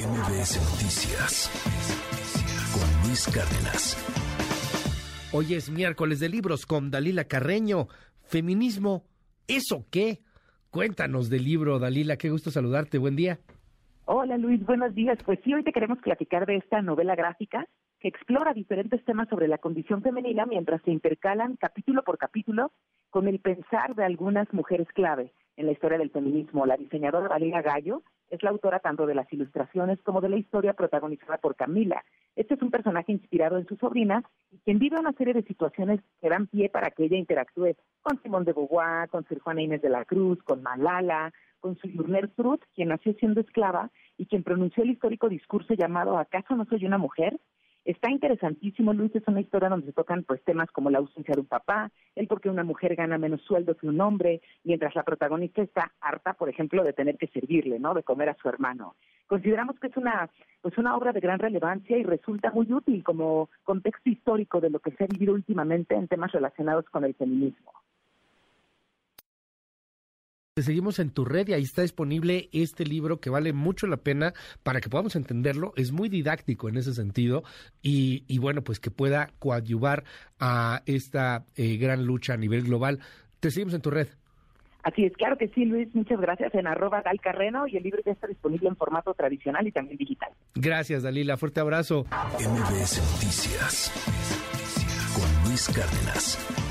MBS Noticias con Luis Cárdenas. Hoy es miércoles de libros con Dalila Carreño. Feminismo, ¿eso qué? Cuéntanos del libro, Dalila. Qué gusto saludarte. Buen día. Hola Luis, buenos días. Pues sí, hoy te queremos platicar de esta novela gráfica que explora diferentes temas sobre la condición femenina mientras se intercalan capítulo por capítulo con el pensar de algunas mujeres clave en la historia del feminismo. La diseñadora Valeria Gallo es la autora tanto de las ilustraciones como de la historia protagonizada por Camila. Este es un personaje inspirado en su sobrina y quien vive una serie de situaciones que dan pie para que ella interactúe con Simón de Beauvoir, con Sir Juana Inés de la Cruz, con Malala, con su Jurner Truth, quien nació siendo esclava y quien pronunció el histórico discurso llamado ¿Acaso no soy una mujer? Está interesantísimo, Luis, es una historia donde se tocan pues temas como la ausencia de un papá, el por qué una mujer gana menos sueldo que un hombre, mientras la protagonista está harta, por ejemplo, de tener que servirle, ¿no? De comer a su hermano. Consideramos que es una pues una obra de gran relevancia y resulta muy útil como contexto histórico de lo que se ha vivido últimamente en temas relacionados con el feminismo seguimos en tu red y ahí está disponible este libro que vale mucho la pena para que podamos entenderlo. Es muy didáctico en ese sentido y, bueno, pues que pueda coadyuvar a esta eh, gran lucha a nivel global. Te seguimos en tu red. Así es, claro que sí, Luis. Muchas gracias en arroba Carreno y el libro ya está disponible en formato tradicional y también digital. Gracias, Dalila. Fuerte abrazo. MBS Noticias con Luis Cárdenas.